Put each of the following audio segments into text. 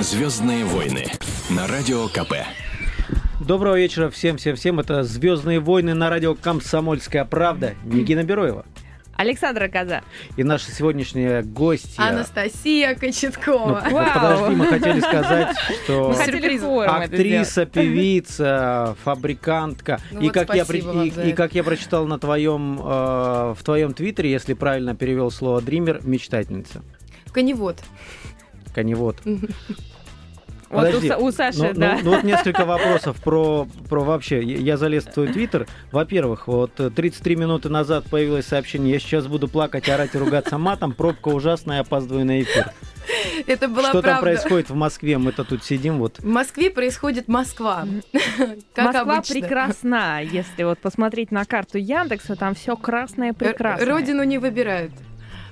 Звездные войны на радио КП. Доброго вечера всем-всем-всем. Это «Звездные войны» на радио «Комсомольская правда». Нигина Бероева. Александра Коза. И наша сегодняшняя гостья... Анастасия Кочеткова. Ну, вот подожди, мы хотели сказать, что Мы хотели актриса, певица, фабрикантка. Ну и, вот как я, и, и как я прочитал на твоем, э, в твоем твиттере, если правильно перевел слово «дример», мечтательница. Коневод. Коневод. Вот у, Подожди. У Саши, Ну, ну- да. ну вот несколько вопросов про, про вообще. Я залез в твой твиттер. Во-первых, вот э, 33 минуты назад появилось сообщение, я сейчас буду плакать, орать и ругаться матом, пробка ужасная, опаздываю на эфир. Это была Что там правда. происходит в Москве? Мы-то тут сидим, вот. В Москве происходит Москва. Как Москва обычно. прекрасна. Если вот посмотреть на карту Яндекса, там все красное прекрасно. Родину не выбирают.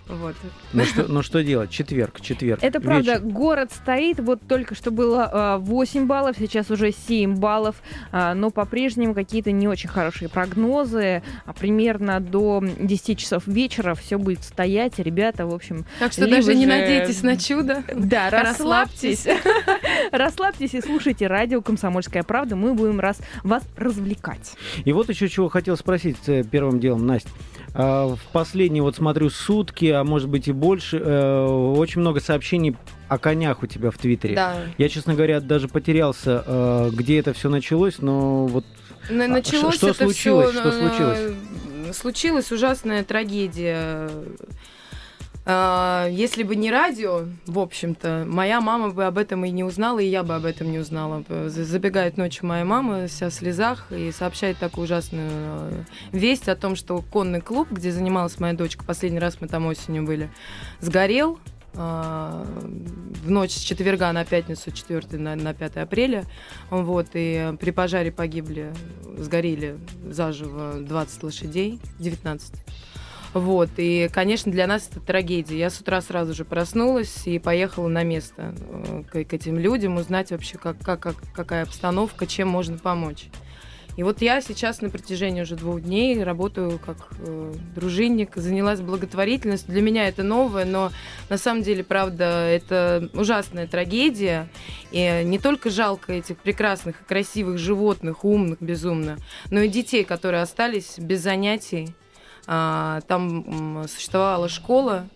Вот. Ну что, ну что делать? Четверг, четверг. Это правда, вечер. город стоит, вот только что было э, 8 баллов, сейчас уже 7 баллов, а, но по-прежнему какие-то не очень хорошие прогнозы. А примерно до 10 часов вечера все будет стоять, ребята, в общем, Так что даже не же- надейтесь на чудо. Да, Расслабьтесь. расслабьтесь. И слушайте радио «Комсомольская правда». Мы будем раз, вас развлекать. И вот еще чего хотел спросить э, первым делом, Настя. А, В последние, вот смотрю, сутки, а может быть и больше, э, очень много сообщений о конях у тебя в Твиттере. Да. Я, честно говоря, даже потерялся, э, где это все началось, но вот А Началось что это случилось? всё, Что э, случилось? Случилась ужасная трагедия. А, Если бы не радио, в общем-то, моя мама бы об этом и не узнала, и я бы об этом не узнала. За- Забегает ночью моя мама вся в слезах и сообщает такую ужасную э, весть о том, что конный клуб, где занималась моя дочка, последний раз мы там осенью были, сгорел а, в ночь с четверга на пятницу, 4 на, на 5 апреля. Вот, и при пожаре погибли, сгорели заживо 20 лошадей, 19. Вот, и, конечно, для нас это трагедия. Я с утра сразу же проснулась и поехала на место э, к, к этим людям, узнать вообще, как, как, как- какая обстановка, чем можно помочь. И вот я сейчас на протяжении уже двух дней работаю как э, дружинник, занялась благотворительностью. Для меня это новое, но на самом деле, правда, это ужасная трагедия. И не только жалко этих прекрасных и красивых животных, умных безумно, но и детей, которые остались без занятий. А, Там существовала школа,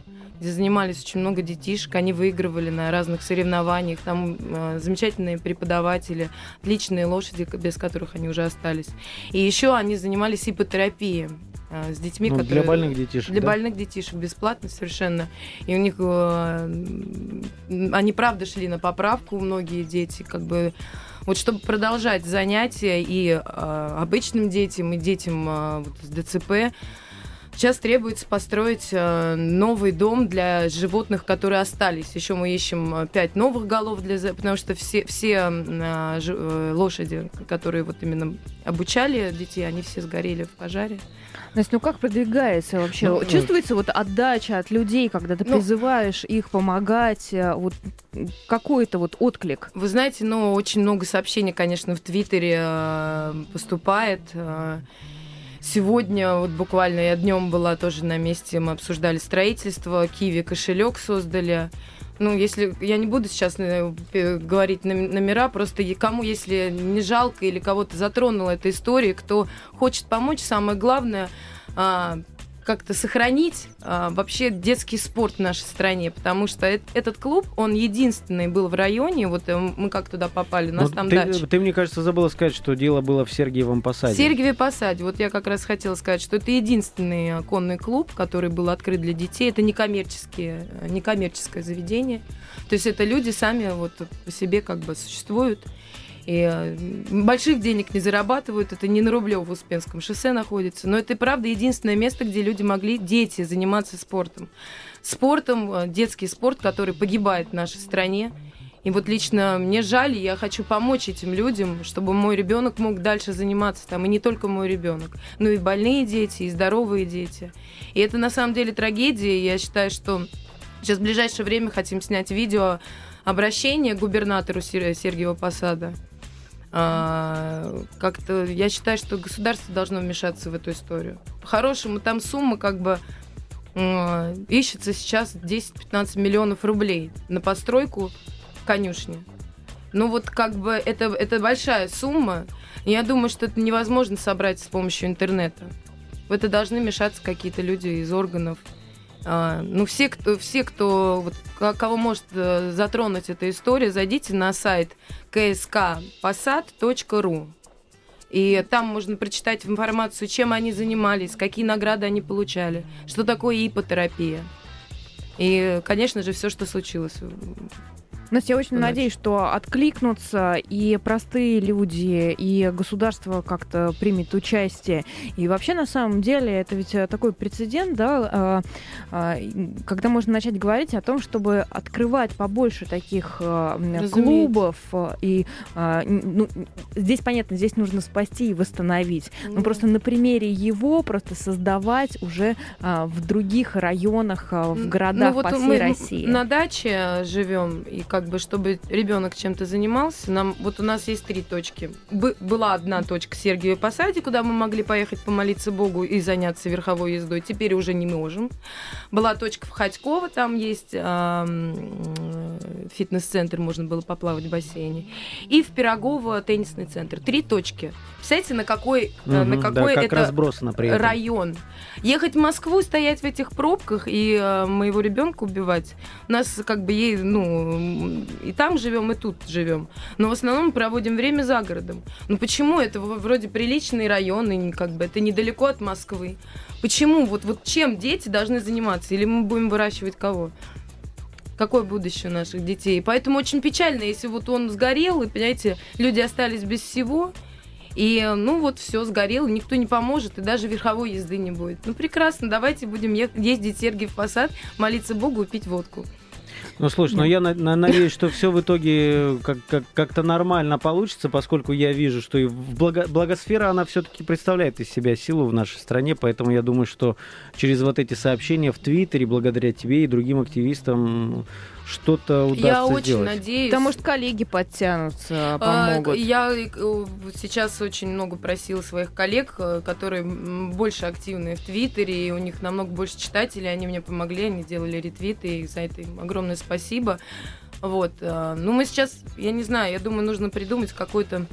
где занимались очень много детишек, они выигрывали на разных соревнованиях, там э, замечательные преподаватели, отличные лошади, без которых они уже остались. И еще они занимались ипотерапией э, с детьми, ну, которые... для больных детишек. Для да? больных детишек бесплатно совершенно. И у них э, они правда шли на поправку, многие дети, как бы вот чтобы продолжать занятия и э, обычным детям, и детям э, вот с ДЦП, Сейчас требуется построить э, новый дом для животных, которые остались. Еще мы ищем э, пять новых голов для, потому что все все э, лошади, которые вот именно обучали детей, они все сгорели в пожаре. Настя, ну как продвигается вообще? Ну, Чувствуется вот отдача от людей, когда ты Ну, призываешь их помогать, вот какой-то вот отклик? Вы знаете, ну, очень много сообщений, конечно, в Твиттере поступает. Э. Сегодня, вот буквально я днем была тоже на месте, мы обсуждали строительство, Киви кошелек создали. Ну, если я не буду сейчас э, п- говорить номера, просто кому, если не жалко или кого-то затронула эта история, кто хочет помочь, самое главное а, как-то сохранить а, вообще детский спорт в нашей стране, потому что эт- этот клуб, он единственный был в районе, вот э, мы как туда попали, у нас Ну, там ты, дача. ты, мне кажется, забыла сказать, что дело было в Сергиевом Посаде. В Сергиеве Посаде. Вот я как раз хотела сказать, что это единственный э, конный клуб, который был открыт для детей. Это некоммерческие, э, некоммерческое заведение. То есть это люди сами вот по себе как бы существуют. И э, больших денег не зарабатывают. Это не на Рублево-Успенском шоссе находится. Но это и правда единственное место, где люди могли, дети, заниматься спортом. Спортом, э, детский спорт, который погибает в нашей стране. И вот лично мне жаль, и я хочу помочь этим людям, чтобы мой ребенок мог дальше заниматься там, и не только мой ребенок, но и больные дети, и здоровые дети. И это на самом деле трагедия. Я считаю, что сейчас в ближайшее время хотим снять видео обращение к губернатору Сер- Сергиева Посада. А, как-то я считаю, что государство должно вмешаться в эту историю. По-хорошему, там сумма как бы ищется сейчас 10-15 миллионов рублей на постройку в конюшне. Ну вот как бы это, это большая сумма. Я думаю, что это невозможно собрать с помощью интернета. В это должны мешаться какие-то люди из органов. А, ну, все, кто, все, кто вот, ко- кого может э, затронуть эта история, зайдите на сайт kskposad.ru. И там можно прочитать информацию, чем они занимались, какие награды они получали, что такое ипотерапия. И, конечно же, все, что случилось. Настя, я очень Удачи. надеюсь, что откликнутся и простые люди, и государство как-то примет участие. И вообще, на самом деле, это ведь э, такой прецедент, да, э, э, когда можно начать говорить о том, чтобы открывать побольше таких Разумеется. клубов. И ну, здесь, понятно, здесь нужно спасти и восстановить. Но Ну, просто на примере его просто создавать уже в других районах, в городах ну, вот по всей мы России. На даче живем, и как бы, чтобы ребенок чем-то занимался, нам вот у нас есть три точки. Бы- была одна точка Сергиевой Посаде, куда мы могли поехать помолиться Богу и заняться верховой ездой. Теперь уже не можем. Была точка в Ходьково, там есть э, фитнес-центр, можно было поплавать в бассейне. И в Пирогово теннисный центр. Три точки. Представляете, на какой, э, на Мгм, да, какой как это разбросано при этом. район. Ехать в Москву, стоять в этих пробках и э, моего ребенка убивать. У нас как бы ей, ну, и там живем, и тут живем. Но в основном мы проводим время за городом. Ну почему это вроде приличный район, и как бы это недалеко от Москвы? Почему? Вот, вот чем дети должны заниматься? Или мы будем выращивать кого? Какое будущее у наших детей? Поэтому очень печально, если вот он сгорел, и, понимаете, люди остались без всего, и, ну, вот все сгорело, никто не поможет, и даже верховой езды не будет. Ну, прекрасно, давайте будем ездить в Сергиев Посад, молиться Богу и пить водку. Ну, слушай, но я на- на- надеюсь, что все в итоге как- как- как-то нормально получится, поскольку я вижу, что и благо- благосфера, она все-таки представляет из себя силу в нашей стране, поэтому я думаю, что через вот эти сообщения в Твиттере, благодаря тебе и другим активистам, что-то удастся Я очень сделать. надеюсь. Да, может, коллеги подтянутся, А, помогут. Я э, сейчас очень много просила своих коллег, э, которые больше активны в Твиттере, и у них намного больше читателей, они мне помогли, они делали ретвиты, и за это им огромное спасибо. Вот. э, Ну, мы сейчас, я не знаю, я думаю, нужно придумать какую-то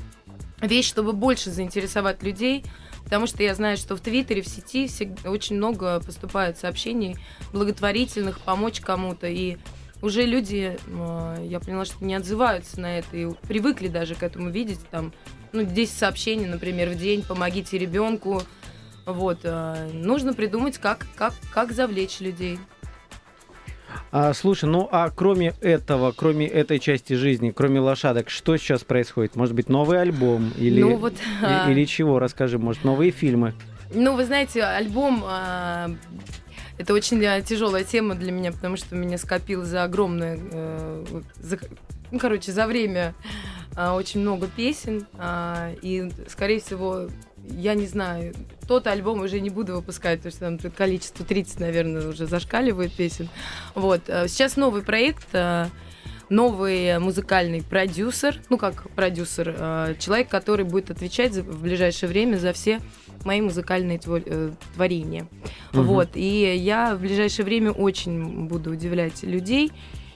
вещь, чтобы больше заинтересовать людей, потому что я знаю, что в Твиттере, в сети всегда очень много поступает сообщений благотворительных, помочь кому-то, и уже люди, э, я поняла, что не отзываются на это и привыкли даже к этому видеть. Там, ну, 10 сообщений, например, в день, помогите ребенку. Вот, э, нужно придумать, как, как, как завлечь людей. А, слушай, ну а кроме этого, кроме этой части жизни, кроме лошадок, что сейчас происходит? Может быть, новый альбом или, Ну, вот, а, или чего? Расскажи, может, новые фильмы? Ну, вы знаете, альбом а, это очень тяжелая тема для меня, потому что меня скопилось за огромное, э, за- ну, короче, за время а, очень много песен, а, и, скорее всего, я не знаю, тот альбом уже не буду выпускать, потому что там количество 30, наверное, уже зашкаливает песен. Вот. а, Сейчас новый проект, а, новый музыкальный продюсер, ну как продюсер, а, человек, который будет отвечать в ближайшее время за все мои музыкальные э, творения. Мгм. Вот. И я в ближайшее время очень буду удивлять людей.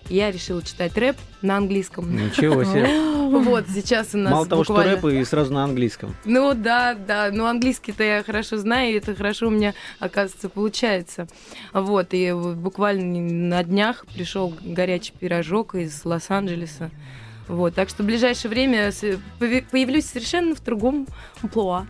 Я решила читать рэп на английском. Ничего себе. Вот, сейчас у нас Мало того, что рэп и сразу на английском. ну да, да, ну английский-то я хорошо знаю, и это хорошо у меня, оказывается, получается. Вот, и буквально на днях пришел горячий пирожок из Лос-Анджелеса. Вот, так что в ближайшее время появлюсь совершенно в другом амплуа.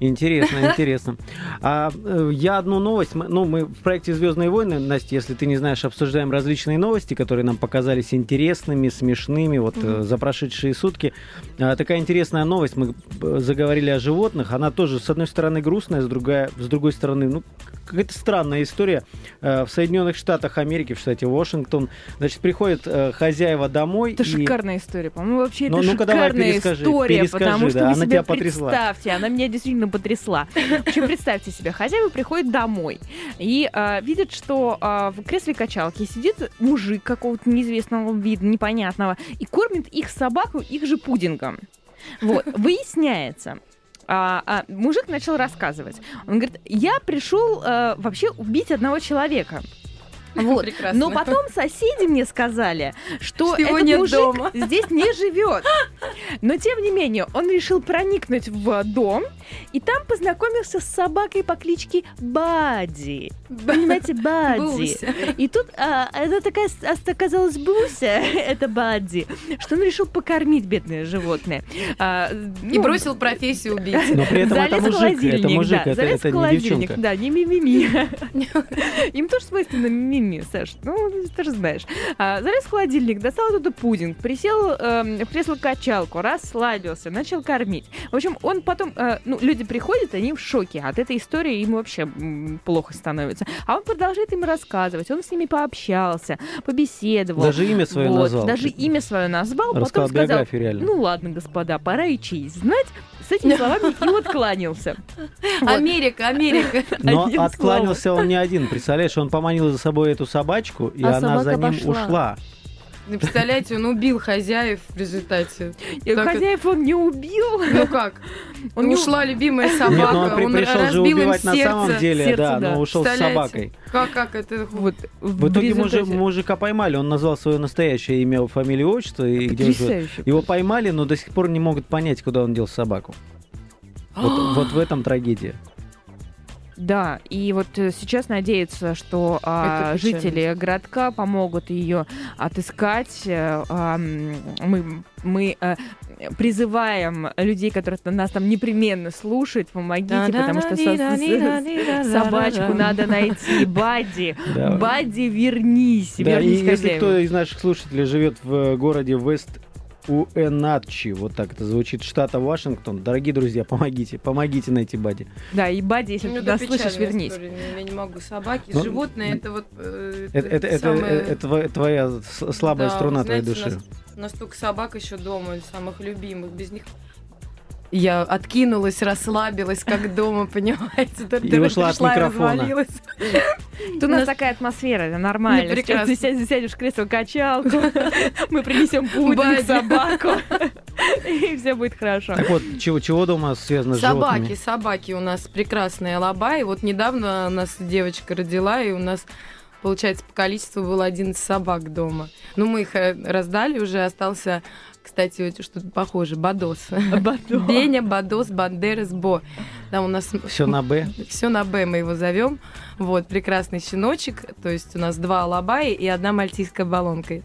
Интересно, интересно. А э, я одну новость, мы- ну, мы в проекте Звездные войны, Настя, если ты не знаешь, обсуждаем различные новости, которые нам показались интересными, смешными, вот э, за прошедшие сутки. А, такая интересная новость, мы э, заговорили о животных, она тоже, с одной стороны, грустная, с другой, с другой стороны, ну, какая-то странная история. В Соединенных Штатах Америки, в штате Вашингтон, значит, приходят хозяева домой Это и... шикарная история. По-моему, вообще Ну, это ну-ка, давай, шикарная перескажи, история, перескажи, потому что да, вы она тебя потрясла. представьте, она меня действительно потрясла. В общем, представьте себе, хозяева приходят домой и а, видят, что а, в кресле качалки сидит мужик какого-то неизвестного вида, непонятного, и кормит их собаку их же пудингом. Вот, выясняется, а, а, мужик начал рассказывать. Он говорит, я пришел а, вообще убить одного человека. Вот. Прекрасно. Но потом соседи мне сказали, что, Что его этот мужик дома. здесь не живет. Но тем не менее, он решил проникнуть в дом и там познакомился с собакой по кличке Бади. Понимаете, Бади. Буся. И тут а, это такая с- а, оказалась Буся, это Бадди, что он решил покормить бедное животное. А, И ну, бросил профессию убийцы. Но при этом залез это в мужик, холодильник, это мужик, да, это, залез это в не холодильник, девчонка. да, не мимими. Им тоже свойственно мимими, Саш, ну, ты же знаешь. А, залез в холодильник, достал оттуда пудинг, присел эм, в кресло-качалку, расслабился, начал кормить. В общем, он потом, э, ну, люди приходят, они в шоке от этой истории, им вообще м, плохо становится. А он продолжает им рассказывать, он с ними пообщался, побеседовал. Даже имя свое Вот, назвал. Даже имя свое назвал, потом Рассказал сказал, биографию реально. ну ладно, господа, пора и честь знать. С этими словами и откланялся. Вот. Америка, Америка. Но одним откланялся он не один. Представляешь, он поманил за собой эту собачку, и А она за ним пошла. ушла. Ну, представляете, он убил хозяев в результате. И Так Хозяев он не убил. Ну как? Он не Ушла любимая собака, Нет, но он при- он пришел же им убивать на самом деле, сердце, да, да. но ушел с собакой. Как, как это? Вот, В итоге мужи- результате- мужика поймали, он назвал свое настоящее имя, фамилию, отчество и где он живет. Его поймали, но до сих пор не могут понять, куда он дел собаку. Вот, вот в этом трагедия. Да, и вот э, сейчас надеется, что а, жители городка помогут ее отыскать. Э, а, мы мы э, призываем людей, которые нас там непременно слушают, помогите, потому что собачку надо найти. Бадди. Бадди, вернись, если кто из наших слушателей живет в городе Вест Уэнатчи, вот так это звучит, штата Вашингтон, дорогие друзья, помогите, помогите найти Бади. Да, и Бадди, если Ну, ты это нас слышишь, вернись. история. Я не могу. Собаки, Ну, животные, это вот... э, Это, это, это, самое- это тво- твоя слабая Да, струна вы твоей знаете, души. У нас, у нас столько собак еще дома, самых любимых. Без них я откинулась, расслабилась, как дома, понимаете? Тут И ушла от и микрофона. Тут у нас такая атмосфера, это нормально. Прекрасно. сядешь, в кресло-качалку, мы принесем пудинг, собаку, и все будет хорошо. Так вот, чего, дома связано с Собаки, собаки у нас прекрасные алабаи. Вот недавно у нас девочка родила, и у нас, получается, по количеству было 11 собак дома. Ну, мы их э, раздали уже, остался, кстати, вот что-то похоже, Бадос. Бадо. Беня, Бадос, Бандерас, Бо. Там у нас Все на Б. все на Б мы его зовем. Вот, прекрасный щеночек. То есть у нас два алабаи и одна мальтийская баллонка.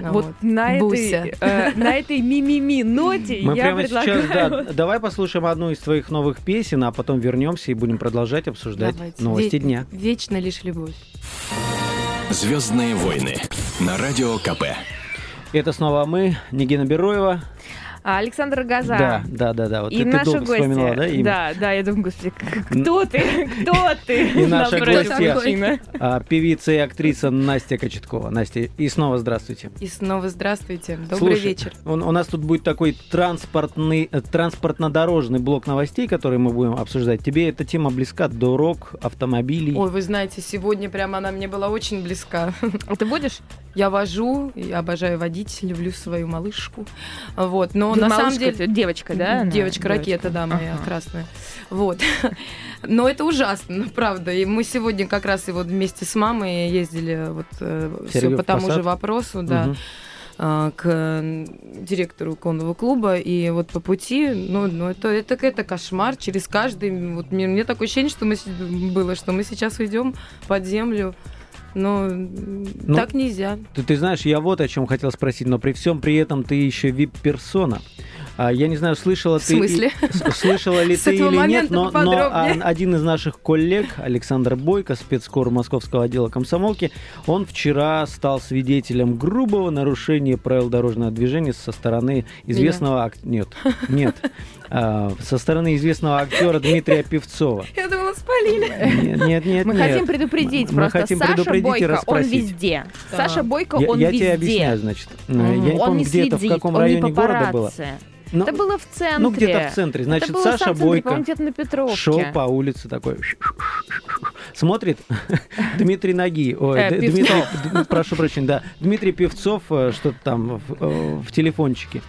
Ну Вот на этой, Буся. э, на этой мимими ноте Мы я прямо предлагаю... сейчас, да, давай послушаем одну из твоих новых песен, а потом вернемся и будем продолжать обсуждать Давайте. новости Ве- дня. Вечно лишь любовь. Звездные войны на радио КП. Это снова мы, Нигина Бероева. А, Александр Газа. Да, да, да, да. Вот И ты, ты наши долго вспоминала, да, гости. имя? Да, да, я думаю, господи, кто ты? Кто ты? И гости. мужчины. А, певица и актриса Настя Кочеткова. Настя, и снова здравствуйте. И снова здравствуйте. Добрый Слушай, вечер. У, у нас тут будет такой транспортный, э, транспортно-дорожный блок новостей, который мы будем обсуждать. Тебе эта тема близка? Дорог, автомобилей? Ой, вы знаете, сегодня прямо она мне была очень близка. А ты будешь? Я вожу, я обожаю водить, люблю свою малышку. Вот, но Ты на самом деле... девочка, да? Девочка-ракета, да, моя Ага. красная. Вот. Но это ужасно, правда. И мы сегодня как раз и вот вместе с мамой ездили вот все Сергеев по тому Посад? же вопросу, да, а, к директору конного клуба. И вот по пути, ну, ну это, это, это кошмар. Через каждый... Вот мне, мне такое ощущение, что мы было, что мы сейчас уйдем под землю. Но Ну, так нельзя. Ты, ты знаешь, я вот о чем хотел спросить, но при всем при этом ты еще вип-персона. А, я не знаю, слышала ты... с- Слышала ли ты или нет, но, но а, один из наших коллег, Александр Бойко, спецкор московского отдела комсомолки, он вчера стал свидетелем грубого нарушения правил дорожного движения со стороны известного... ак- Нет, нет. А, со стороны известного актера Дмитрия Певцова. Я думала, спалили. Нет, нет, нет. Мы нет. хотим предупредить Мы просто. хотим Саша предупредить и Бойко, он расспросить. везде. Да. Саша Бойко, Я, он я везде. тебе объясняю, значит. Э. Я не он помню, не где это, в следит, каком он районе не города было. Но- Это было в центре. ну, где-то в центре. Значит, Это Саша центре, Бойко шел по улице такой. Смотрит Дмитрий Ноги. Ой, Э. Дмитрий, прошу прощения, да. Дмитрий Певцов, э, что-то там в, э, в телефончике.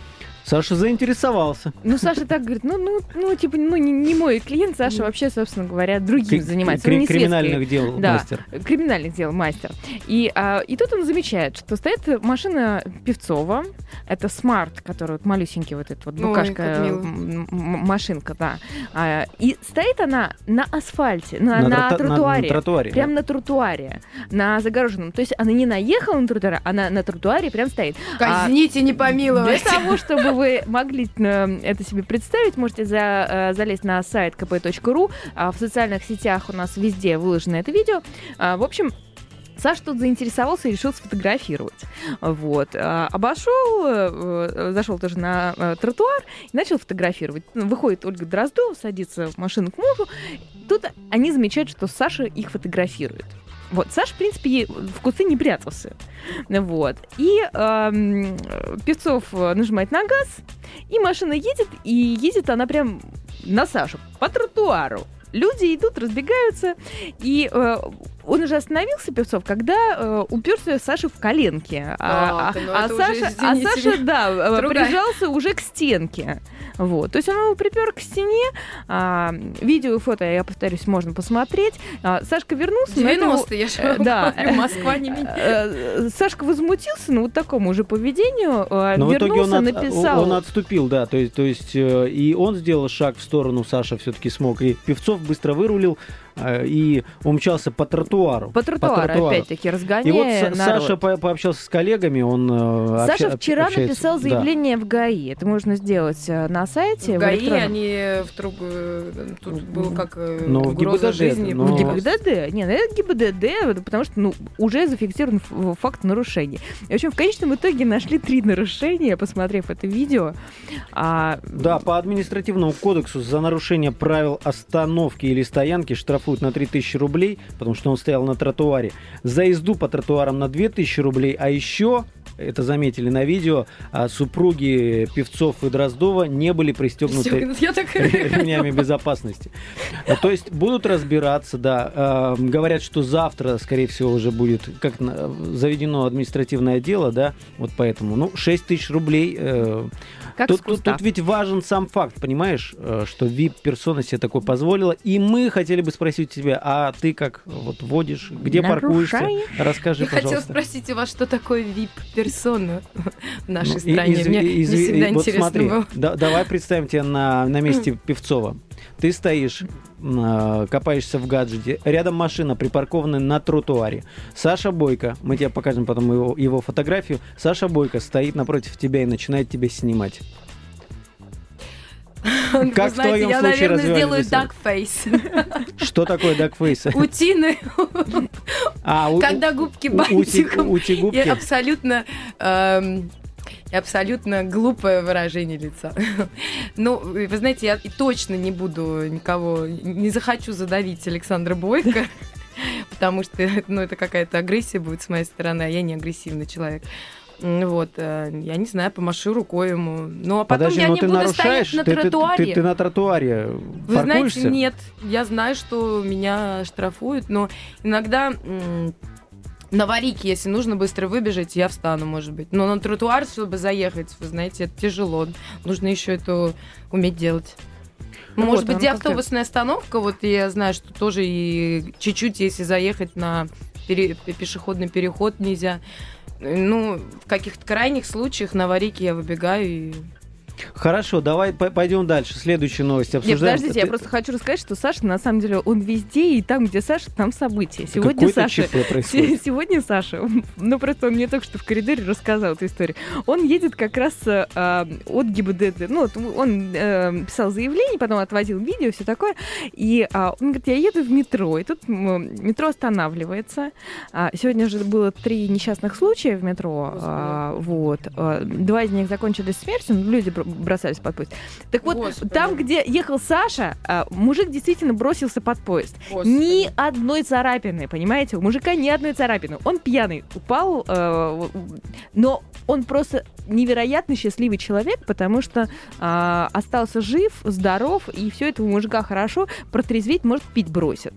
Саша заинтересовался. Ну, Саша так говорит, ну, ну, ну типа, ну, не, не мой клиент, Саша вообще, собственно говоря, другим занимается. кри- не криминальных дел Да. мастер. криминальных дел мастер. И, а, и тут он замечает, что стоит машина Певцова, это Smart, который вот малюсенький вот этот вот Ой, букашка, мило. м- машинка, да. А, и стоит она на асфальте, на, На на трото- на- на тротуаре. тротуаре, Прям да. на тротуаре, на загороженном. То есть она не наехала на тротуар, она на тротуаре прям стоит. А Казните, не для помиловать. того, чтобы вы могли э, это себе представить, можете за- э, залезть на сайт kp.ru. А В социальных сетях у нас везде выложено это видео. А, В общем, Саш тут заинтересовался и решил сфотографировать. Вот. А, Обошел, э, зашел тоже на тротуар и начал фотографировать. Ну, Выходит Ольга Дроздова, садится в машину к мужу. Тут они замечают, что Саша их фотографирует. Вот, Саш, в принципе, в кусты не прятался. Вот. И эм, Певцов э, нажимает на газ, и машина едет, и едет она прям на Сашу по тротуару. Люди идут, разбегаются, и э, он уже остановился, Певцов, когда э, уперся Саша в коленки. А, ну а это уже, Саша, а Саша, да, э, другая. прижался уже к стенке. Вот. То есть он его припер к стене. А, видео и фото, я повторюсь, можно посмотреть. А, Сашка вернулся. но это его- 90 я же э, да. Москва не меня. Э, Сашка возмутился, ну, вот такому уже поведению, э, Но вернулся, он, от- написал... он отступил, да, то есть, то есть э, и он сделал шаг в сторону, Саша все-таки смог, и Певцов быстро вырулил и умчался по тротуару. По тротуару, тротуару. опять-таки, И вот разгоняя народ. Саша по- пообщался с коллегами, он... э, Саша обща- вчера общается- написал да. заявление в ГАИ. Это можно сделать э, на сайте. В ГАИ электронном. они в труб... э, Тут был как э, Ну, в угроза ГИБДД, жизни. но- В Но- ГИБДД. Не, ну это ГИБДД, потому что ну, уже зафиксирован факт нарушения. И, в общем, в конечном итоге нашли три нарушения, посмотрев это видео. А, Да, по административному кодексу за нарушение правил остановки или стоянки штрафуют на 3000 рублей, потому что он стоял на тротуаре. За езду по тротуарам на 2000 рублей, а еще, это заметили на видео, а, супруги Певцов и Дроздова не были пристегнуты так ремнями безопасности. То есть будут разбираться, да. А, Говорят, что завтра, скорее всего, уже будет как заведено административное дело, да, вот поэтому. Ну, 6 тысяч рублей. Как Тут, тут- тут ведь важен сам факт, понимаешь, э, что VIP-персона себе такое позволила. И мы хотели бы спросить у тебя, а ты как вот водишь, где паркуешься? Нарушаешь? Расскажи, Я хотела пожалуйста. спросить у вас, что такое VIP-персона в нашей Ну, стране. изв- Мне изв- мне всегда вот интересно смотри, было. да- давай представим тебя на, на месте Певцова. Ты стоишь, копаешься в гаджете, рядом машина припаркована на тротуаре. Саша Бойко, мы тебе покажем потом его, его фотографию, Саша Бойко стоит напротив тебя и начинает тебя снимать. Вы Как в знаете, твоем я, случае наверное, сделаю face. Что такое дакфейс? Утины, А, у- когда губки ути- бантиком. ути И губки. абсолютно... эм, и абсолютно глупое выражение лица. Ну, вы знаете, я точно не буду никого, не захочу задавить Александра Бойко, потому что ну, это какая-то агрессия будет с моей стороны, а я не агрессивный человек. Вот, э, я не знаю, помашу рукой ему. Ну, а потом Подожди, я но не ты буду нарушаешь, стоять на ты, ты- ты- тротуаре. ты на тротуаре Вы паркуешься? знаете, нет. Я знаю, что меня штрафуют, но иногда на аварийке, если нужно быстро выбежать, я встану, может быть. Но на тротуар, чтобы заехать, вы знаете, это тяжело. Нужно еще это уметь делать. Ну Может вот, быть, где автобусная остановка, вот я знаю, что тоже и чуть-чуть, если заехать на пере- пешеходный переход нельзя. Ну, в каких-то крайних случаях на аварийке я выбегаю и Хорошо, давай по- пойдем дальше. Следующую новость Нет, обсуждаем. подождите, я просто хочу рассказать, что Саша, на самом деле, он везде, и там, где Саша, там события. Сегодня Саша... Сегодня Саша, ну просто он мне только что в коридоре рассказал эту историю. Он едет как раз э, от ГИБДД. Ну, вот он э, писал заявление, потом отводил видео, все такое. И а, он говорит, я еду в метро, и тут метро останавливается. А, сегодня же было три несчастных случая в метро. а, вот. Два из них закончились смертью, люди бросались под поезд. Так вот, Господи. там, где ехал Саша, а, мужик действительно бросился под поезд. Господи. Ни одной царапины, понимаете? У мужика ни одной царапины. Он пьяный, упал, э, но он просто невероятно счастливый человек, потому что а, остался жив, здоров, и все это у мужика хорошо, протрезветь, может, пить бросит.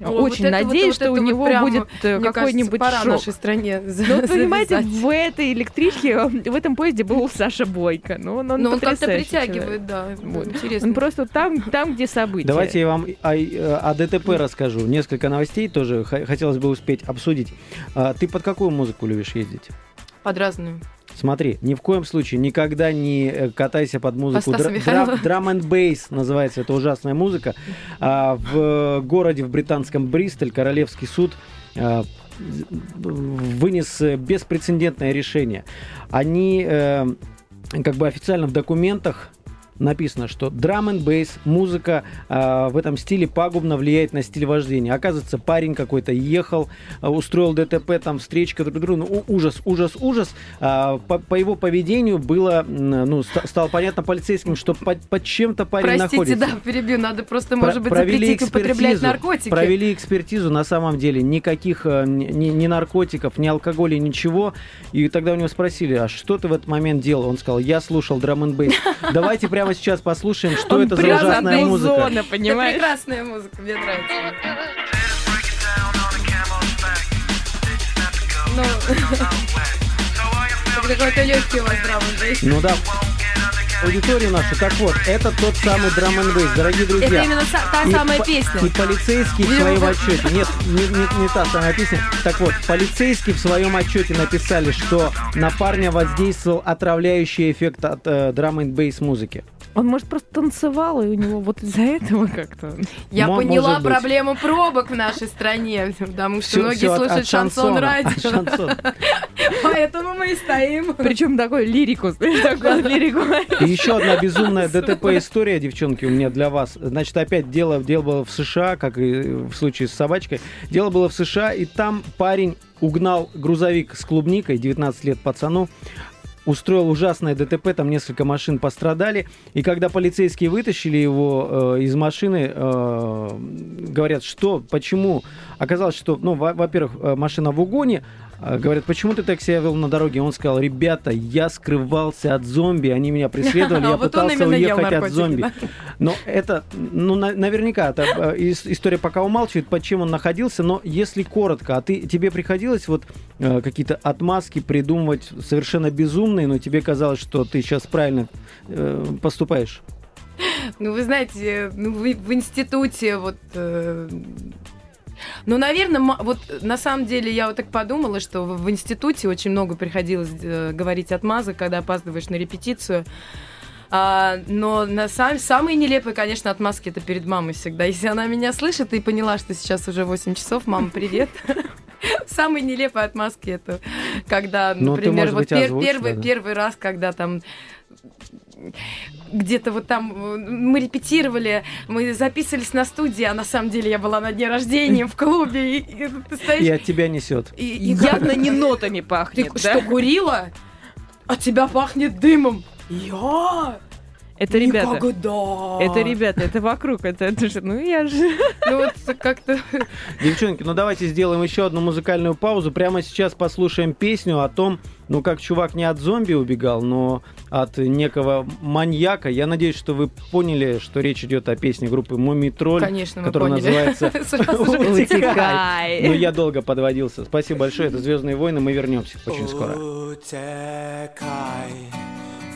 О, Очень вот надеюсь, вот- что вот у это него вот будет э, какой-нибудь пора шок. нашей стране Ну, вот понимаете, в этой электричке, в этом поезде был Саша Бойко. Ну, он, он, Но он как-то потрясающий человек. притягивает, да. Вот. Интересно. Он просто там, там, где события. Давайте я вам о, о ДТП расскажу. Несколько новостей тоже хотелось бы успеть обсудить. А, Ты под какую музыку любишь ездить? Под разную. Смотри, ни в коем случае никогда не э, катайся под музыку. Драм and бейс называется эта ужасная музыка. А, в городе в британском Бристоль Королевский суд а, вынес э, беспрецедентное решение. Они э, как бы официально в документах написано, что драм and бейс музыка а, в этом стиле пагубно влияет на стиль вождения. Оказывается, парень какой-то ехал, а, устроил ДТП, там встречка друг другу, ну, ужас, ужас, ужас. А, по, по его поведению было, ну, ста- стало понятно полицейским, что под, под чем-то парень Простите, находится. да, перебью. Надо просто, Про- может быть, провели запретить употреблять наркотики. Провели экспертизу, на самом деле никаких э, ни, ни наркотиков, ни алкоголя, ничего. И тогда у него спросили, а что ты в этот момент делал? Он сказал, я слушал драм н бейс. Давайте прямо сейчас послушаем, что Он это за ужасная музыка. зона, Это понимаешь? прекрасная музыка, мне нравится. Ну, какой-то легкий у вас драм Ну да, аудиторию нашу. Так вот, это тот самый драм н бейс, дорогие друзья. Это именно та И самая по- песня. И полицейский в своем отчете. Нет, не, не- не та самая песня. Так вот, полицейские в своем отчете написали, что на парня воздействовал отравляющий эффект от э, драм н бейс музыки. Он, может, просто танцевал, и у него вот из-за этого как-то... Я Мо- поняла проблему пробок в нашей стране, потому что Всё- многие всё слушают от шансон радио. Поэтому мы и стоим. Причем такой лирику, такой лирику. И еще одна безумная ДТП-история, девчонки, у меня для вас. Значит, опять дело, дело было в США, как и в случае с собачкой. Дело было в США, и там парень угнал грузовик с клубникой, 19 лет пацану, устроил ужасное ДТП, там несколько машин пострадали. И когда полицейские вытащили его э, из машины, э, говорят, что, почему? Оказалось, что, ну, во- во-первых, э, машина в угоне, Говорят, почему ты так себя вел на дороге? Он сказал, ребята, я скрывался от зомби, они меня преследовали, А я пытался уехать от зомби. Но это, ну, на- наверняка, это, э, ис- история пока умалчивает, под чем он находился, но если коротко, а ты, тебе приходилось вот э, какие-то отмазки придумывать совершенно безумные, но тебе казалось, что ты сейчас правильно э, поступаешь? Ну, вы знаете, ну, вы в институте вот... э, Ну, наверное, вот на самом деле я вот так подумала, что в институте очень много приходилось э, говорить отмазок, когда опаздываешь на репетицию. А, но на сам, самые нелепые, конечно, отмазки это перед мамой всегда. Если она меня слышит и поняла, что сейчас уже 8 часов, мама, привет. Самые нелепые отмазки это когда, Ну, например, вот первый, первый раз, когда там где-то вот там э, мы репетировали, мы записывались на студии, а на самом деле я была на дне рождения в клубе, и, и ты стоишь... И от тебя несет. и- и Явно не нотами ты пахнет, что, да? курила? От тебя пахнет дымом. Я? Это ребята. Никогда. Это ребята, это вокруг, это, это же, ну я же... Ну вот как-то... Девчонки, ну давайте сделаем еще одну музыкальную паузу. Прямо сейчас послушаем песню о том, ну как чувак не от зомби убегал, но от некого маньяка. Я надеюсь, что вы поняли, что речь идет о песне группы Мумий Тролль, Конечно, мы которая поняли. называется. «Утекай». Ну Утекай. я долго подводился. Спасибо большое. Это Звездные войны. Мы вернемся очень скоро. Утекай,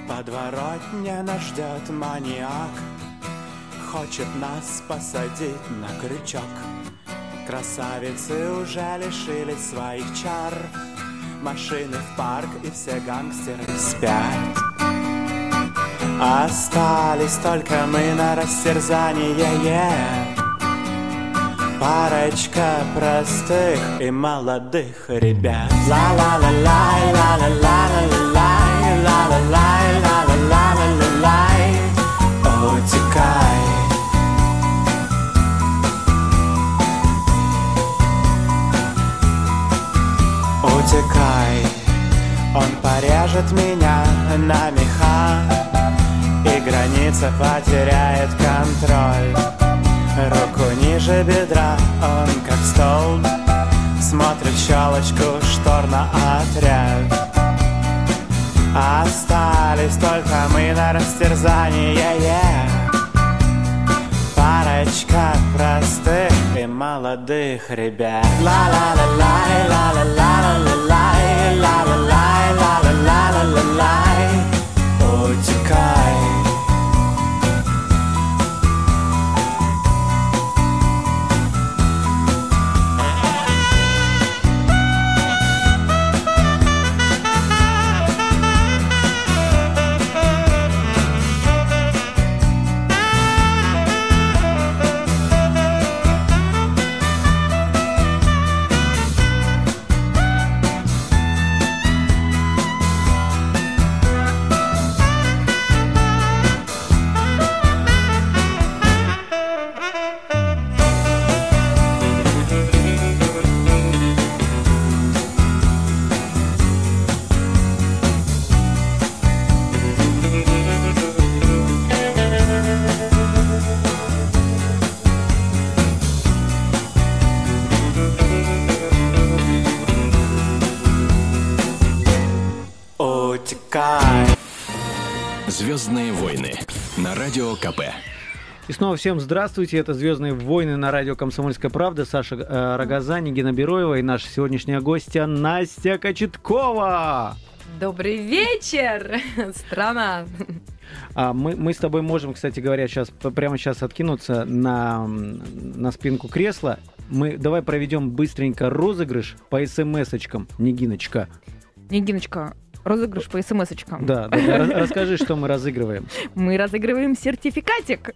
в подворотне нас ждет маньяк. Хочет нас посадить на крючок. Красавицы уже лишились своих чар. Машины в парк и все гангстеры спят. Остались только мы на растерзание yeah. Парочка простых и молодых ребят. Ла-ла-ла-лай, ла-ла-ла-ла-лай, ла-ла-лай, ла-ла-ла-ла-лай Утекай Утекай. Он порежет меня на меха И граница потеряет контроль. Руку ниже бедра, он как столб Смотрит щелочку штор на отряд Остались только мы на растерзание yeah. Парочка простых и молодых ребят Ла-ла-ла-лай, ла-ла-ла-ла-ла-лай Ла-ла-лай, ла-ла-ла-ла-ла-лай снова всем здравствуйте. Это «Звездные войны» на радио «Комсомольская правда». Саша э, Рогозани, Гена Бероева и наша сегодняшняя гостья Настя Кочеткова. Добрый вечер, страна. А мы, мы с тобой можем, кстати говоря, сейчас прямо сейчас откинуться на, на спинку кресла. Мы давай проведем быстренько розыгрыш по смс-очкам, Нигиночка. Нигиночка, розыгрыш по смс-очкам. Да, да, да, рас- расскажи, что мы разыгрываем. Мы разыгрываем сертификатик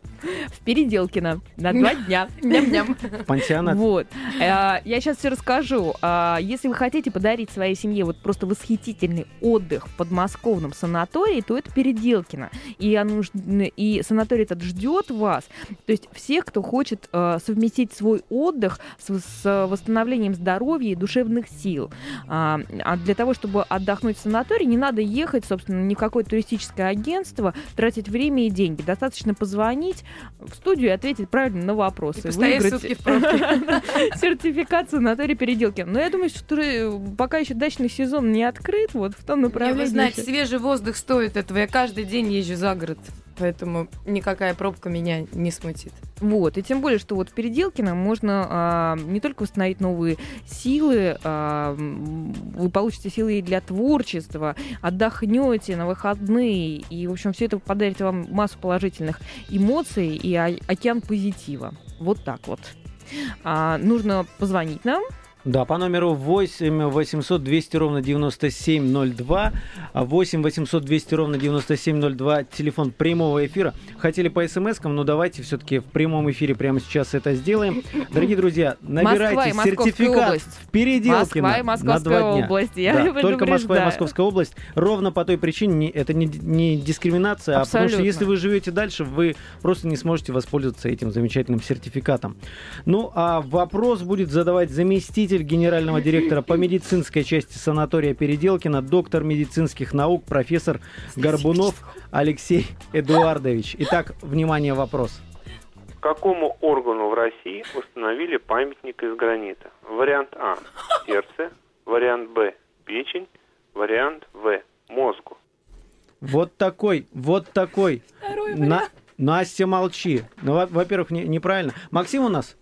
в Переделкино на два дня. Ням-ням. Пансионат. Вот. Э, Я сейчас все расскажу. А, Если вы хотите подарить своей семье вот просто восхитительный отдых в подмосковном санатории, то это Переделкино. И, оно и санаторий этот ждет вас. То есть всех, кто хочет э, совместить свой отдых с, с восстановлением здоровья и душевных сил. А для того, чтобы отдохнуть в санатории, не надо ехать, собственно, ни в какое туристическое агентство, тратить время и деньги. Достаточно позвонить в студию и ответить правильно на вопросы. И Выиграть сутки в пробке. сертификат санатория Переделки. Но я думаю, что э, пока еще дачный сезон не открыт, вот в том направлении. Вы знаете, свежий воздух стоит этого. Я каждый день езжу за город. Поэтому никакая пробка меня не смутит. Вот, и тем более, что вот в Переделкино можно а, не только восстановить новые силы, а, вы получите силы и для творчества, отдохнете на выходные, и, в общем, все это подарит вам массу положительных эмоций и о- океан позитива. Вот так вот. А, нужно позвонить нам. Да, по номеру 8 800 200 ровно 9702, а 8 800 200 ровно 9702, телефон прямого эфира. Хотели по смс-кам, но давайте все-таки в прямом эфире прямо сейчас это сделаем. Дорогие друзья, набирайте Москва сертификат область. в Переделкино Москва и на Московская два дня. область. Я Да, только Москва и. Московская область. Ровно по той причине, не- это не, не дискриминация, а потому что Абсолютно. если вы живете дальше, вы просто не сможете воспользоваться этим замечательным сертификатом. Ну, а вопрос будет задавать заместитель генерального директора по медицинской части санатория Переделкина, доктор медицинских наук, профессор Горбунов Алексей Эдуардович. Итак, внимание, вопрос. Какому органу в России установили памятник из гранита? Вариант А – сердце, вариант Б – печень, вариант В – мозгу. Вот такой, вот такой. На- Настя, молчи. Ну, во- во-первых, не- неправильно. Максим у нас?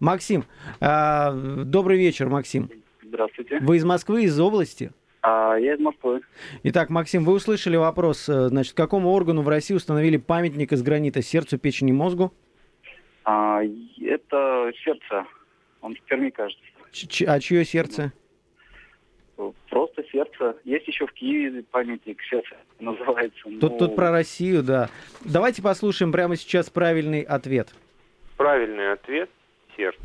Максим, а, добрый вечер, Максим. Здравствуйте. Вы из Москвы, из области? А, я из Москвы. Итак, Максим, вы услышали вопрос, э, значит, какому органу в России установили памятник из гранита? Сердцу, печени, мозгу? А, это сердце. Он в Перми, кажется. Ч- а чье сердце? Просто сердце. Есть еще в Киеве памятник сердца называется. Тут, Ну, тут про Россию, да. Давайте послушаем прямо сейчас правильный ответ. Правильный ответ – сердце.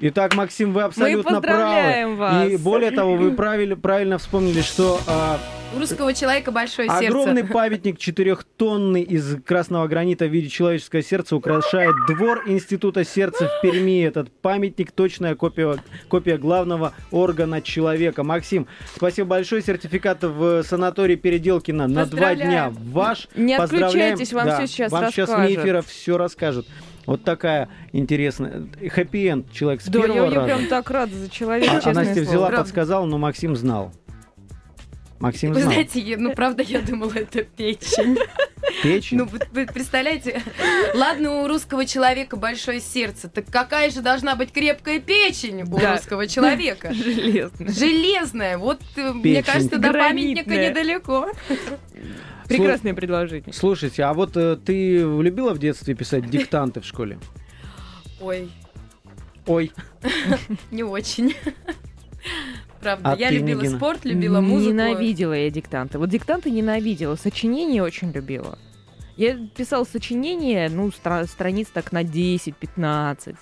Итак, Максим, вы абсолютно поздравляем правы. И вас. более того, вы правильно, правильно вспомнили, что а, У русского человека большое сердце. Огромный памятник четырехтонный из красного гранита в виде человеческого сердца украшает двор Института сердца в Перми. Этот памятник точная копия, копия главного органа человека. Максим, спасибо большое. Сертификат в санаторий Переделкино на два дня Поздравляем. ваш. Не Поздравляем. отключайтесь, вам Да, всё сейчас Вам сейчас вне эфира все расскажут. Вот такая интересная. Хэппи-энд человек с Да, я, первого я раза. прям так рада за человека, А- а Настя слово. взяла, Правда. подсказала, но Максим знал. Максим Вы знал. знаете, я- ну правда, я думала, это печень. Печень? Ну, вы, представляете, ладно, у русского человека большое сердце, так какая же должна быть крепкая печень у Да. русского человека? Железно. Железная, вот, э, мне Печень. кажется, до памятника недалеко. Прекрасное предложение. Слушайте, а вот э, ты любила в детстве писать диктанты в школе? Ой, Ой, не очень. Правда, А я любила Нигина? спорт, любила музыку. Ненавидела я диктанты. Вот диктанты ненавидела, сочинения очень любила. Я писала сочинения, ну, стра- страниц так на 10-15.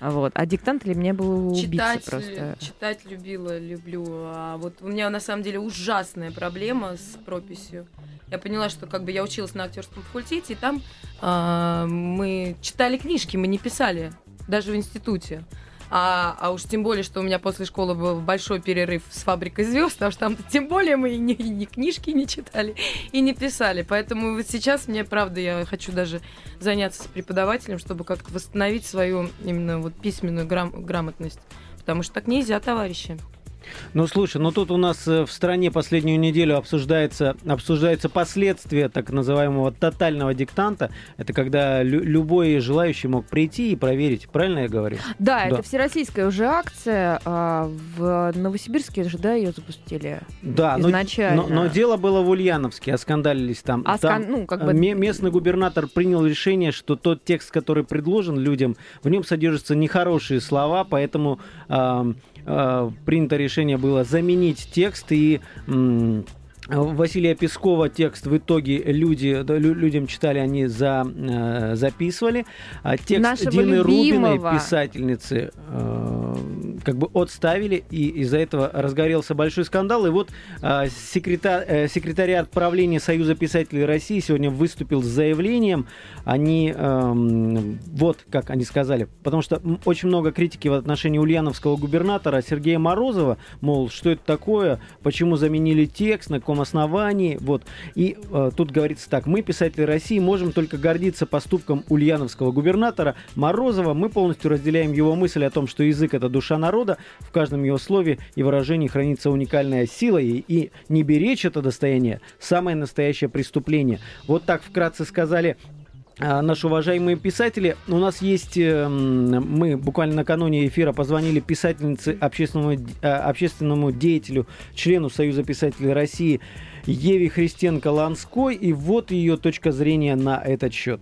А Вот. А диктант для меня был Читать, просто. читать любила, люблю. А вот у меня на самом деле ужасная проблема с прописью. Я поняла, что как бы я училась на актерском факультете, и там а, мы читали книжки, мы не писали, даже в институте. А, а уж тем более, что у меня после школы был большой перерыв с фабрикой звезд, потому что там тем более мы ни, ни книжки не читали и не писали. Поэтому вот сейчас мне, правда, я хочу даже заняться с преподавателем, чтобы как-то восстановить свою именно вот письменную грам- грамотность. Потому что так нельзя, товарищи. Ну слушай, ну тут у нас э, в стране последнюю неделю обсуждается, обсуждаются последствия так называемого тотального диктанта. Это когда лю- любой желающий мог прийти и проверить. Правильно я говорю? Да, Да. это всероссийская уже акция. а, в Новосибирске же, да, ее запустили. Да, но, Изначально. но, но дело было в Ульяновске, оскандалились там. А Там, ну, как э, бы... ме- местный губернатор принял решение, что тот текст, который предложен людям, в нем содержатся нехорошие слова, поэтому а, принято решение было заменить текст и Василия Пескова текст в итоге люди, людям читали, они за, э, записывали. А текст Нашего Дины любимого. Рубиной, писательницы, э, как бы отставили, и из-за этого разгорелся большой скандал. И вот э, секретарь, э, секретариат правления Союза писателей России сегодня выступил с заявлением. Они, эм, вот как они сказали, потому что очень много критики в отношении ульяновского губернатора Сергея Морозова, мол, что это такое, почему заменили текст, на каком основании, вот. И э, тут говорится так, мы, писатели России, можем только гордиться поступком ульяновского губернатора Морозова. Мы полностью разделяем его мысль о том, что язык это душа народа, в каждом его слове и выражении хранится уникальная сила, и, и не беречь это достояние – самое настоящее преступление. Вот так вкратце сказали а, наши уважаемые писатели. У нас есть, эм, мы буквально накануне эфира позвонили писательнице, общественному, э, общественному деятелю, члену Союза писателей России Еве Христенко-Ланской, и вот ее точка зрения на этот счет.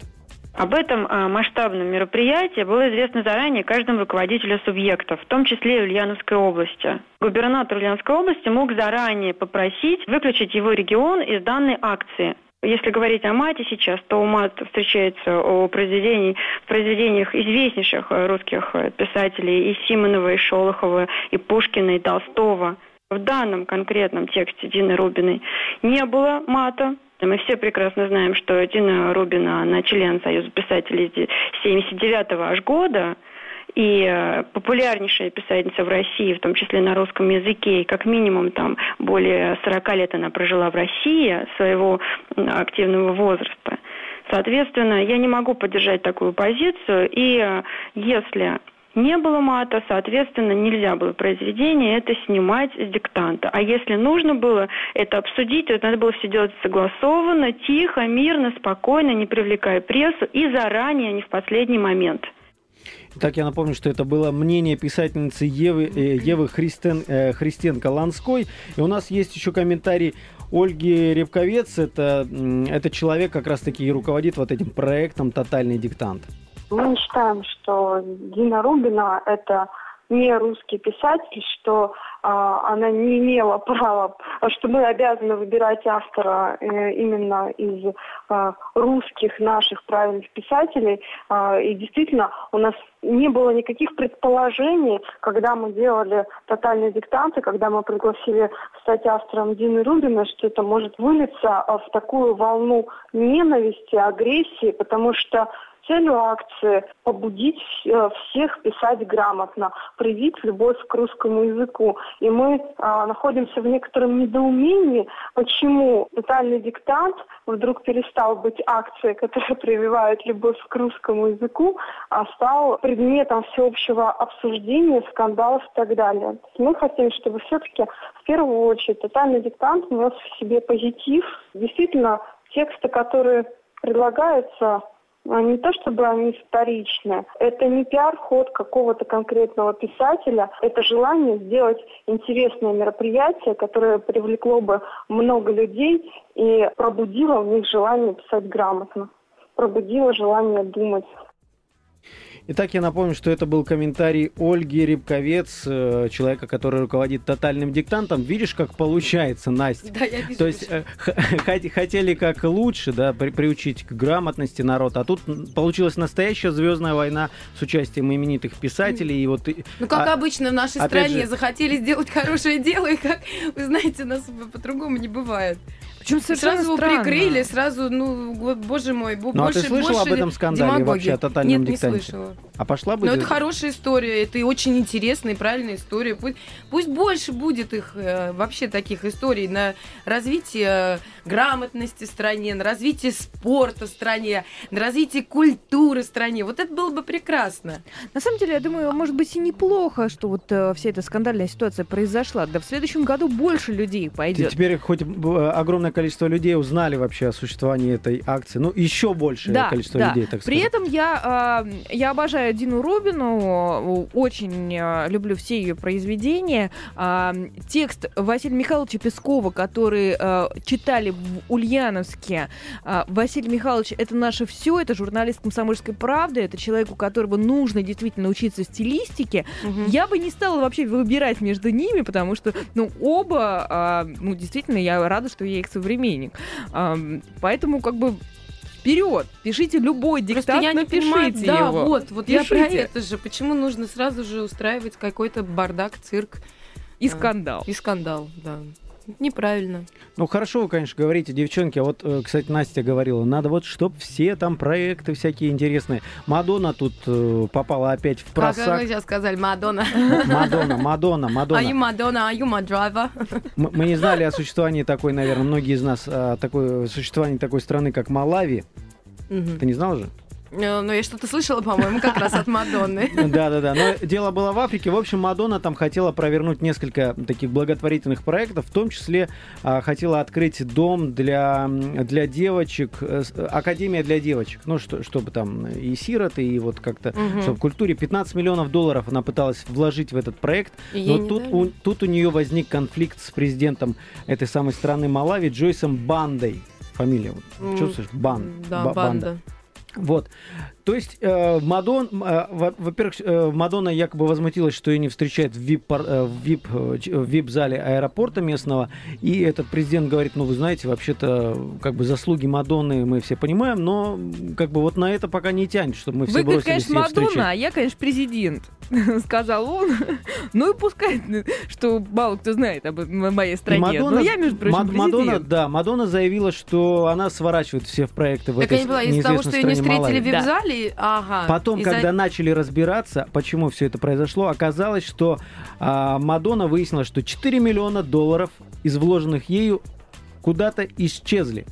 Об этом а, масштабном мероприятии было известно заранее каждому руководителю субъекта, в том числе и Ульяновской области. Губернатор Ульяновской области мог заранее попросить выключить его регион из данной акции. Если говорить о мате сейчас, то мат встречается о произведении, в произведениях известнейших э, русских э, писателей и Симонова, и Шолохова, и Пушкина, и Толстого. В данном конкретном тексте Дины Рубиной не было мата, мы все прекрасно знаем, что Дина Рубина, она член Союза писателей с 79 аж года, и э, популярнейшая писательница в России, в том числе на русском языке, и как минимум там более 40 лет она прожила в России своего активного возраста. Соответственно, я не могу поддержать такую позицию, и э, если не было мата, соответственно, нельзя было произведение это снимать с диктанта. А если нужно было это обсудить, то надо было все делать согласованно, тихо, мирно, спокойно, не привлекая прессу и заранее, а не в последний момент. Так я напомню, что это было мнение писательницы Евы, э, Евы Христен, э, Христенко-Ланской. И у нас есть еще комментарий Ольги Ревковец. Это, это человек как раз-таки и руководит вот этим проектом «Тотальный диктант». Мы считаем, что Дина Рубина – это не русский писатель, что а, она не имела права, что мы обязаны выбирать автора э, именно из а, русских наших правильных писателей. А, и действительно, у нас не было никаких предположений, когда мы делали тотальные диктанты, когда мы пригласили стать автором Дины Рубина, что это может вылиться а, в такую волну ненависти, агрессии, потому что целью акции побудить э, всех писать грамотно, привить любовь к русскому языку. И мы а, находимся в некотором недоумении, почему тотальный диктант вдруг перестал быть акцией, которая прививает любовь к русскому языку, а стал предметом всеобщего обсуждения, скандалов и так далее. Мы хотим, чтобы все-таки в первую очередь тотальный диктант нес в себе позитив. Действительно, тексты, которые предлагаются, не то чтобы они вторичны, это не пиар-ход какого-то конкретного писателя, это желание сделать интересное мероприятие, которое привлекло бы много людей и пробудило в них желание писать грамотно, пробудило желание думать. Итак, я напомню, что это был комментарий Ольги Рябковец, э, человека, который руководит тотальным диктантом. Видишь, как получается, Настя? Да, я вижу. То есть э, хотели как лучше, да, при- приучить к грамотности народ, а тут получилась настоящая звездная война с участием именитых писателей. И вот, Ну, как а- обычно в нашей стране же- захотели сделать хорошее дело, и как, вы знаете, у нас по-другому не бывает. Причем совершенно сразу его прикрыли, сразу, ну, боже мой, Ну, а больше, ты слышала больше об этом скандале демагогии. вообще, о тотальном Нет, диктанте? не слышала. а пошла бы... Но это хорошая история, это и очень интересная и правильная история. Пусть, пусть больше будет их э, вообще таких историй на развитие э, грамотности в стране, на развитие спорта в стране, на развитие культуры в стране. Вот это было бы прекрасно. На самом деле, я думаю, может быть и неплохо, что вот э, вся эта скандальная ситуация произошла. Да в следующем году больше людей И пойдет. Теперь хоть огромное количество людей узнали вообще о существовании этой акции. Ну, еще большее Да, количество да. людей, так При сказать. этом я, э, я обожаю Дину Рубину, очень э, люблю все ее произведения. А, текст Василия Михайловича Пескова, который э, читали в Ульяновске. А, Василий Михайлович — это наше все, это журналист «Комсомольской правды», это человек, у которого нужно действительно учиться стилистике. Я бы не стала вообще выбирать между ними, потому что, ну, оба, а, ну, действительно, я рада, что я их современник. А, поэтому, как бы, вперед, пишите любой Просто диктант, я не понимаю, напишите да, его. вот, вот я про Пишите. это же. Почему нужно сразу же устраивать какой-то бардак, цирк И скандал. и скандал, да. Неправильно. Ну, хорошо вы, конечно, говорите, девчонки. А вот, э, кстати, Настя говорила, надо вот, чтоб все там проекты всякие интересные. Мадонна тут э, попала опять в Как просак. вы сейчас сказали, Мадонна. Мадонна, Мадонна, Are you Мадонна. Madonna? Are you my driver? Мы мы не знали о существовании такой, наверное, многие из нас, о такой, о существовании такой страны, как Малави. Мгм. Ты не знал же? Э, Ну, я что-то слышала, по-моему, как раз от Мадонны. Да, да, да. Но дело было в Африке. В общем, Мадонна там хотела провернуть несколько таких благотворительных проектов, в том числе а, хотела открыть дом для, для девочек, э, академия для девочек. Ну, что, чтобы там и сироты, и вот как-то, Мгм. чтобы в культуре 15 миллионов долларов она пыталась вложить в этот проект. И Но тут дали. у, тут у нее возник конфликт с президентом этой самой страны Малави Джойсом Бандой. Фамилия, М, чувствуешь? Бан. Да, Ба- банда. Вот. То есть э, Мадон, э, во- во-первых, э, Мадонна якобы возмутилась, что ее не встречают в э, э, ч- в VIP-зале аэропорта местного. И этот президент говорит, ну вы знаете, вообще-то как бы заслуги Мадонны мы все понимаем, но как бы вот на это пока не тянет, чтобы мы все Вы, говорит, бросились конечно, Мадонна, встречать. а я, конечно, президент, сказал он. Ну и пускай, что мало кто знает об моей стране. Но я, между прочим, Мад- Мадонна, президент. да, Мадонна заявила, что она сворачивает все в проекты в Так этой я не поняла, из-за того, неизвестной что ее не стране встретили в вип-зале? Ага. Потом, Из-за- когда начали разбираться, почему все это произошло, оказалось, что а, Мадонна выяснила, что 4 миллиона долларов из вложенных ею куда-то исчезли.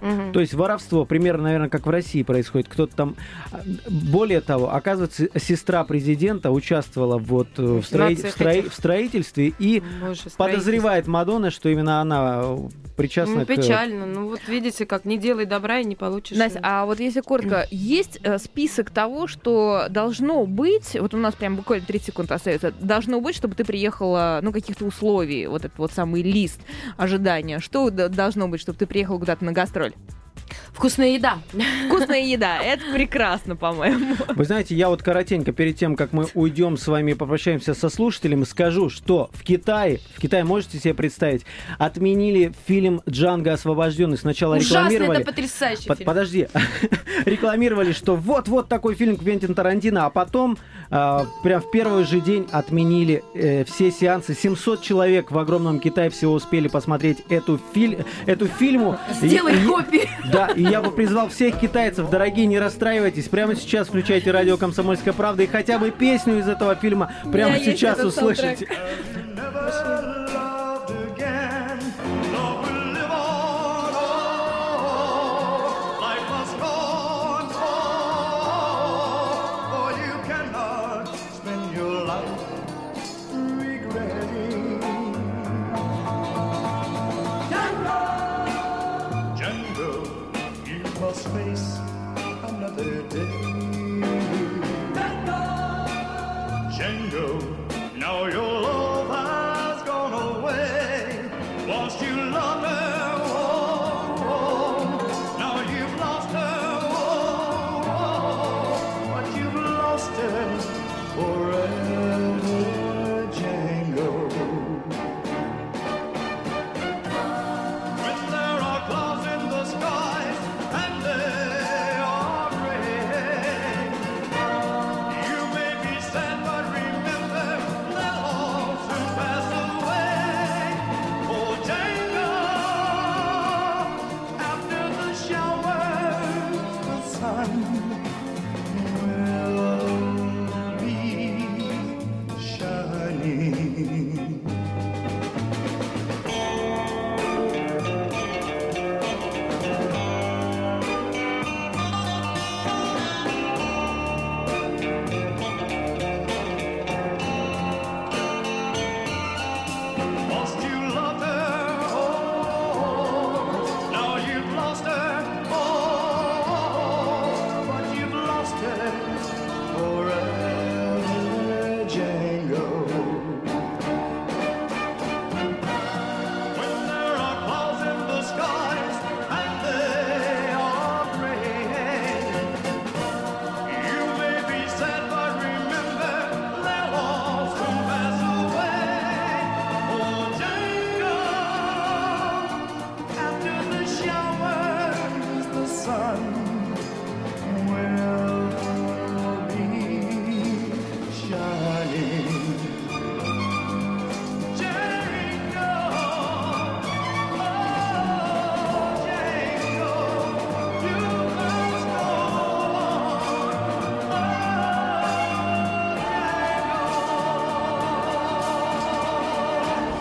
Мгм. То есть воровство, примерно, наверное, как в России происходит. Кто-то там... а, Более того, оказывается, сестра президента участвовала вот э, в, строи- в строи- этих. в строительстве и Боже, подозревает Мадонна, что именно она э, причастна Ну, к... печально. Ну, вот видите, как не делай добра и не получишь. Настя, а вот если коротко, есть э, список того, что должно быть, вот у нас прям буквально 30 секунд остается, должно быть, чтобы ты приехала, ну, каких-то условий, вот этот вот самый лист ожидания. Что должно быть, чтобы ты приехала куда-то на гастроль? фестиваль. Вкусная еда. Вкусная еда, это прекрасно, по-моему. Вы знаете, я вот коротенько перед тем, как мы уйдем с вами и попрощаемся со слушателями, скажу, что в Китае, в Китае можете себе представить, отменили фильм «Джанго освобожденный». Сначала Ужасно, рекламировали... это потрясающий Под- фильм. Подожди, рекламировали, что вот-вот такой фильм Квентин Тарантино, а потом а, прям в первый же день отменили э, все сеансы. 700 человек в огромном Китае всего успели посмотреть эту, филь... эту фильму. Сделай и- копии. да, и я бы призвал всех китайцев, дорогие, не расстраивайтесь. Прямо сейчас включайте радио «Комсомольская правда» и хотя бы песню из этого фильма прямо сейчас услышите.